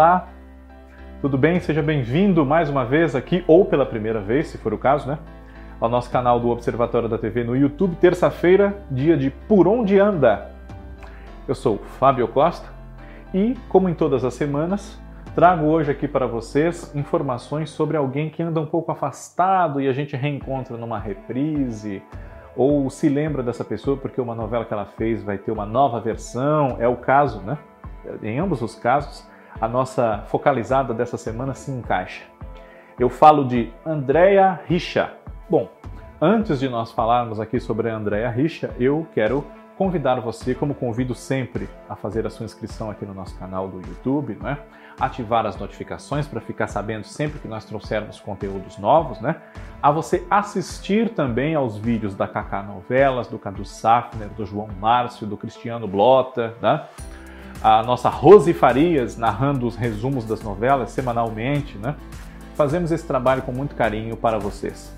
Olá, tudo bem? Seja bem-vindo mais uma vez aqui, ou pela primeira vez, se for o caso, né? Ao nosso canal do Observatório da TV no YouTube, terça-feira, dia de Por Onde Anda. Eu sou Fábio Costa e, como em todas as semanas, trago hoje aqui para vocês informações sobre alguém que anda um pouco afastado e a gente reencontra numa reprise, ou se lembra dessa pessoa porque uma novela que ela fez vai ter uma nova versão, é o caso, né? Em ambos os casos, a nossa focalizada dessa semana se encaixa. Eu falo de Andrea Richa. Bom, antes de nós falarmos aqui sobre a Andrea Richa, eu quero convidar você, como convido sempre, a fazer a sua inscrição aqui no nosso canal do YouTube, né? ativar as notificações para ficar sabendo sempre que nós trouxermos conteúdos novos, né? A você assistir também aos vídeos da Kaká Novelas, do Cadu Safner, do João Márcio, do Cristiano Blota, né? A nossa Rose Farias narrando os resumos das novelas semanalmente, né? Fazemos esse trabalho com muito carinho para vocês,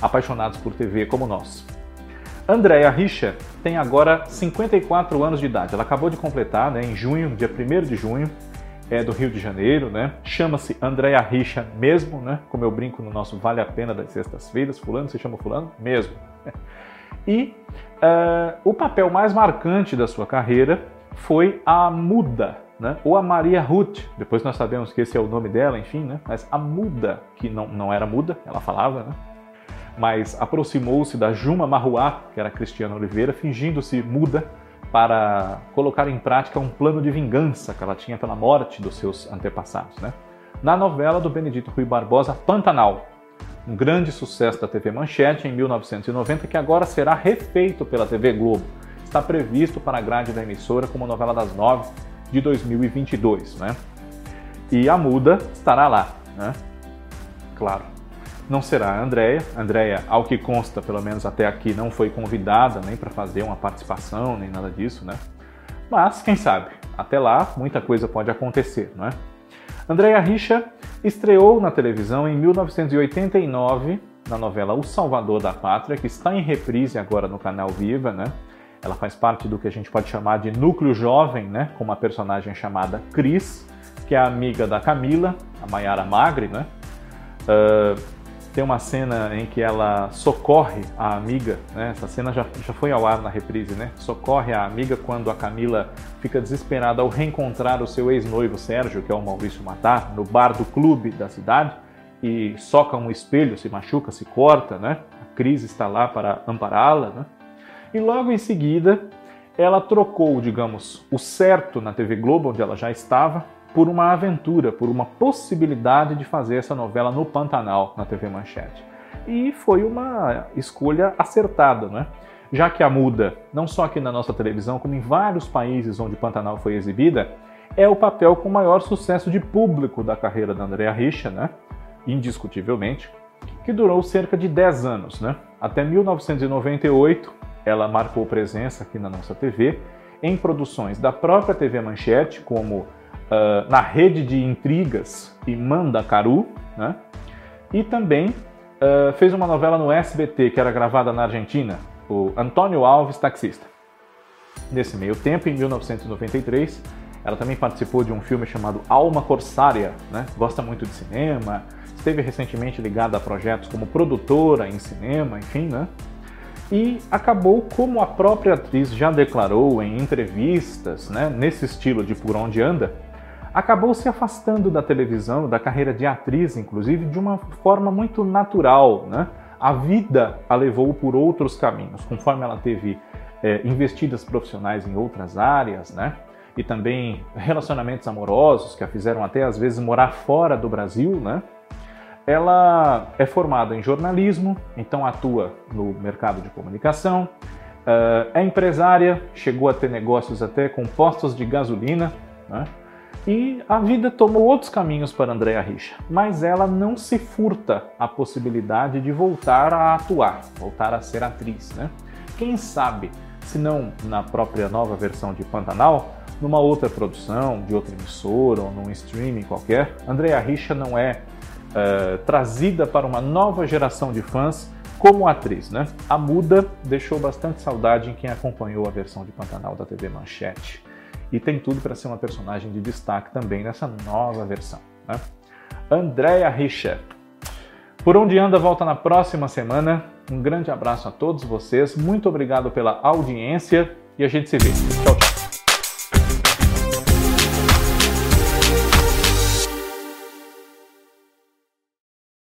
apaixonados por TV como nós. Andréa Richa tem agora 54 anos de idade. Ela acabou de completar, né, em junho, dia 1 de junho, é do Rio de Janeiro, né? Chama-se Andréa Richa mesmo, né? Como eu brinco no nosso Vale a Pena das sextas-feiras, fulano se chama fulano mesmo. E uh, o papel mais marcante da sua carreira foi a Muda, né? ou a Maria Ruth, depois nós sabemos que esse é o nome dela, enfim, né? mas a Muda, que não, não era muda, ela falava, né? mas aproximou-se da Juma Marruá, que era Cristiana Oliveira, fingindo-se muda para colocar em prática um plano de vingança que ela tinha pela morte dos seus antepassados. Né? Na novela do Benedito Rui Barbosa, Pantanal, um grande sucesso da TV Manchete em 1990, que agora será refeito pela TV Globo está previsto para a grade da emissora como novela das nove de 2022, né? E a Muda estará lá, né? Claro. Não será a Andrea. Andrea, ao que consta, pelo menos até aqui, não foi convidada nem para fazer uma participação, nem nada disso, né? Mas, quem sabe, até lá muita coisa pode acontecer, não é? Andrea Richa estreou na televisão em 1989 na novela O Salvador da Pátria, que está em reprise agora no canal Viva, né? Ela faz parte do que a gente pode chamar de núcleo jovem, né? Com uma personagem chamada Cris, que é amiga da Camila, a Mayara Magre, né? Uh, tem uma cena em que ela socorre a amiga, né? Essa cena já, já foi ao ar na reprise, né? Socorre a amiga quando a Camila fica desesperada ao reencontrar o seu ex-noivo Sérgio, que é o Maurício Matar, no bar do clube da cidade e soca um espelho, se machuca, se corta, né? A Cris está lá para ampará-la, né? E logo em seguida, ela trocou, digamos, o certo na TV Globo, onde ela já estava, por uma aventura, por uma possibilidade de fazer essa novela no Pantanal, na TV Manchete. E foi uma escolha acertada, né? Já que a Muda, não só aqui na nossa televisão, como em vários países onde Pantanal foi exibida, é o papel com maior sucesso de público da carreira da Andrea Richa, né? Indiscutivelmente, que durou cerca de 10 anos, né? Até 1998, ela marcou presença aqui na nossa TV em produções da própria TV Manchete, como uh, na Rede de Intrigas e Mandacaru, né? e também uh, fez uma novela no SBT que era gravada na Argentina, o Antônio Alves Taxista. Nesse meio tempo, em 1993, ela também participou de um filme chamado Alma Corsária, né? gosta muito de cinema, esteve recentemente ligada a projetos como produtora em cinema, enfim, né? E acabou, como a própria atriz já declarou em entrevistas, né, nesse estilo de Por Onde Anda, acabou se afastando da televisão, da carreira de atriz, inclusive, de uma forma muito natural. Né? A vida a levou por outros caminhos, conforme ela teve é, investidas profissionais em outras áreas, né? e também relacionamentos amorosos que a fizeram até às vezes morar fora do Brasil, né? Ela é formada em jornalismo, então atua no mercado de comunicação, eh, é empresária, chegou a ter negócios até com postos de gasolina, né? E a vida tomou outros caminhos para Andréa Richa, mas ela não se furta a possibilidade de voltar a atuar, voltar a ser atriz, né? Quem sabe, se não na própria nova versão de Pantanal, numa outra produção, de outra emissora ou num streaming qualquer, Andréa Richa não é uh, trazida para uma nova geração de fãs como atriz. Né? A Muda deixou bastante saudade em quem acompanhou a versão de Pantanal da TV Manchete. e tem tudo para ser uma personagem de destaque também nessa nova versão. Né? Andrea Richer. Por onde anda volta na próxima semana. Um grande abraço a todos vocês, muito obrigado pela audiência e a gente se vê. Tchau, tchau.